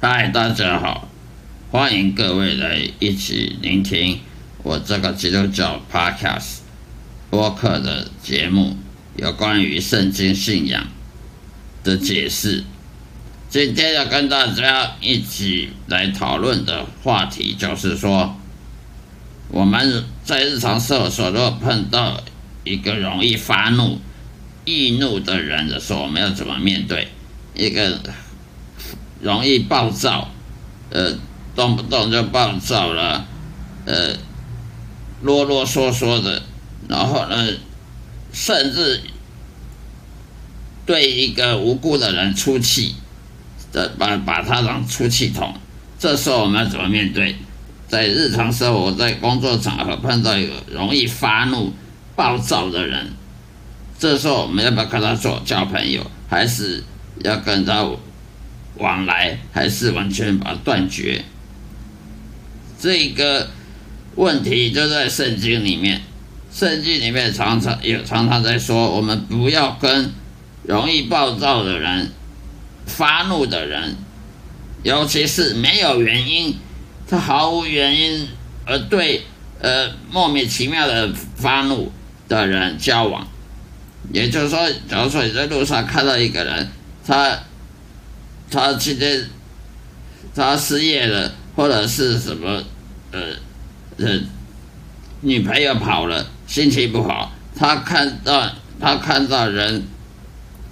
嗨，大家好，欢迎各位来一起聆听我这个基督教 Podcast 播客的节目，有关于圣经信仰的解释。今天要跟大家一起来讨论的话题，就是说我们在日常生活中，如果碰到一个容易发怒、易怒的人的时候，我们要怎么面对？一个容易暴躁，呃，动不动就暴躁了，呃，啰啰嗦嗦的，然后呢，甚至对一个无辜的人出气，把把他当出气筒，这时候我们要怎么面对？在日常生活，在工作场合碰到一个容易发怒、暴躁的人，这时候我们要不要跟他做交朋友，还是要跟他？往来还是完全把它断绝，这个问题就在圣经里面。圣经里面常常有常常在说，我们不要跟容易暴躁的人、发怒的人，尤其是没有原因，他毫无原因而对呃莫名其妙的发怒的人交往。也就是说，假如说你在路上看到一个人，他。他今天他失业了，或者是什么呃呃女朋友跑了，心情不好。他看到他看到人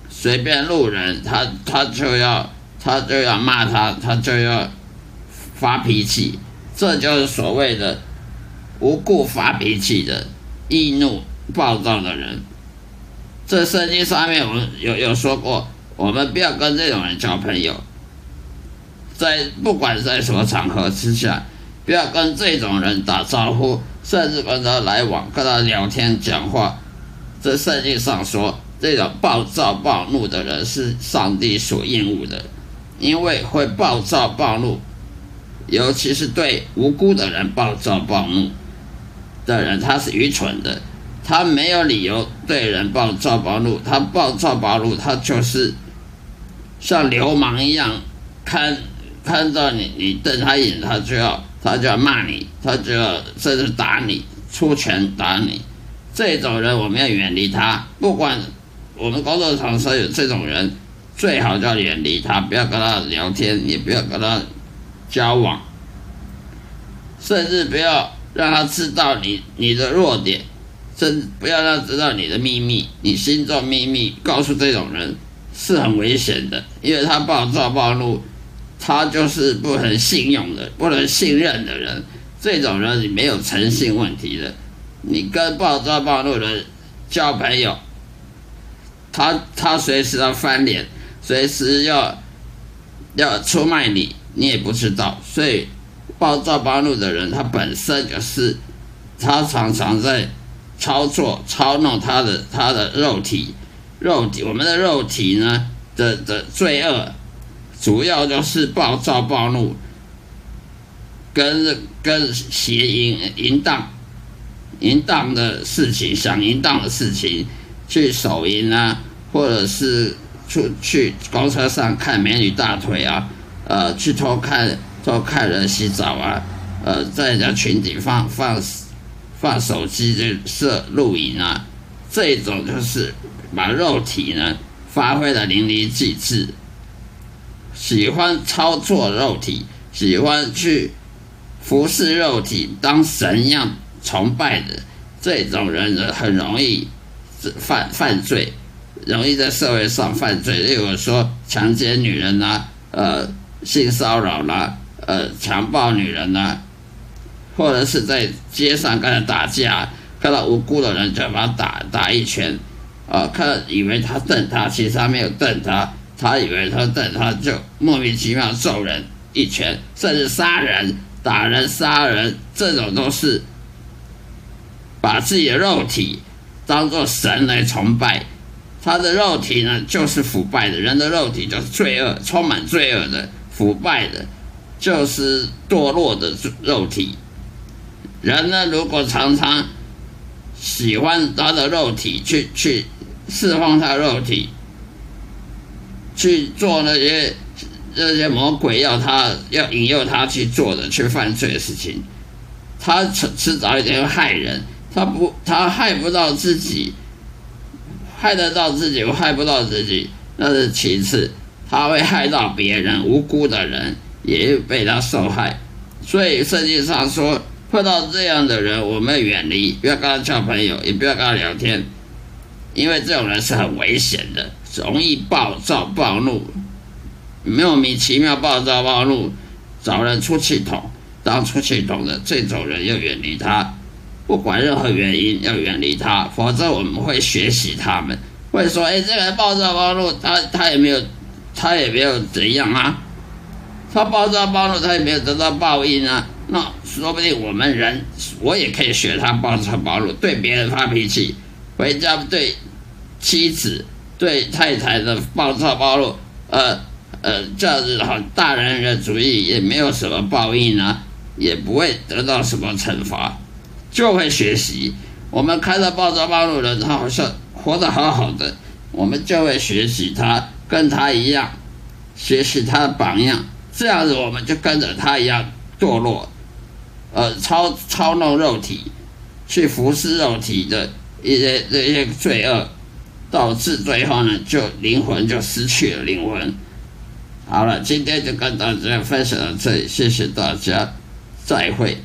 随便路人，他他就要他就要骂他，他就要发脾气。这就是所谓的无故发脾气的易怒暴躁的人。这圣经上面我们有有说过。我们不要跟这种人交朋友，在不管在什么场合之下，不要跟这种人打招呼，甚至跟他来往、跟他聊天、讲话。这圣经上说，这种暴躁暴怒的人是上帝所厌恶的，因为会暴躁暴怒，尤其是对无辜的人暴躁暴怒的人，他是愚蠢的，他没有理由对人暴躁暴怒，他暴躁暴怒，他就是。像流氓一样，看看到你，你瞪他一眼，他就要他就要骂你，他就要甚至打你，出拳打你。这种人我们要远离他。不管我们工作场所有这种人，最好就要远离他，不要跟他聊天，也不要跟他交往，甚至不要让他知道你你的弱点，甚至不要让他知道你的秘密，你心中秘密，告诉这种人。是很危险的，因为他暴躁暴怒，他就是不能信用的、不能信任的人。这种人你没有诚信问题的，你跟暴躁暴怒的人交朋友，他他随时要翻脸，随时要要出卖你，你也不知道。所以暴躁暴怒的人，他本身就是他常常在操作、操弄他的他的肉体。肉体，我们的肉体呢的的罪恶，主要就是暴躁暴怒，跟跟邪淫淫荡，淫荡的事情，想淫荡的事情，去手淫啊，或者是出去公车上看美女大腿啊，呃，去偷看偷看人洗澡啊，呃，在人家群体放放放手机就摄录影啊，这种就是。把肉体呢发挥的淋漓尽致，喜欢操作肉体，喜欢去服侍肉体，当神一样崇拜的这种人，很容易犯犯罪，容易在社会上犯罪。例如说强奸女人呐，呃，性骚扰啦，呃，强暴女人呐，或者是在街上跟人打架，看到无辜的人就把他打打一拳。啊，看以为他瞪他，其实他没有瞪他，他以为他瞪他，就莫名其妙揍人一拳，甚至杀人、打人、杀人，这种都是把自己的肉体当做神来崇拜。他的肉体呢，就是腐败的，人的肉体就是罪恶，充满罪恶的、腐败的，就是堕落的肉体。人呢，如果常常喜欢他的肉体，去去。释放他肉体去做那些这些魔鬼要他要引诱他去做的去犯罪的事情，他迟迟早一天会害人，他不他害不到自己，害得到自己，害不到自己那是其次，他会害到别人，无辜的人也被他受害，所以圣经上说，碰到这样的人，我们远离，不要跟他交朋友，也不要跟他聊天，因为这种人是很危险的，容易暴躁暴怒。莫名其妙暴躁暴怒，找人出气筒，当出气筒的这种人要远离他，不管任何原因要远离他，否则我们会学习他们，会说：哎，这个人暴躁暴怒，他他也没有，他也没有怎样啊，他暴躁暴怒，他也没有得到报应啊，那说不定我们人，我也可以学他暴躁暴怒，对别人发脾气，回家对妻子对太太的暴躁暴怒，呃。呃，这样子好，大男人主义也没有什么报应啊，也不会得到什么惩罚，就会学习。我们看到暴躁暴怒的，他好像活得好好的，我们就会学习他，跟他一样，学习他的榜样，这样子我们就跟着他一样堕落，呃，操操弄肉体，去服侍肉体的一些这些罪恶，导致最后呢，就灵魂就失去了灵魂。好了，今天就跟大家分享到这里，谢谢大家，再会。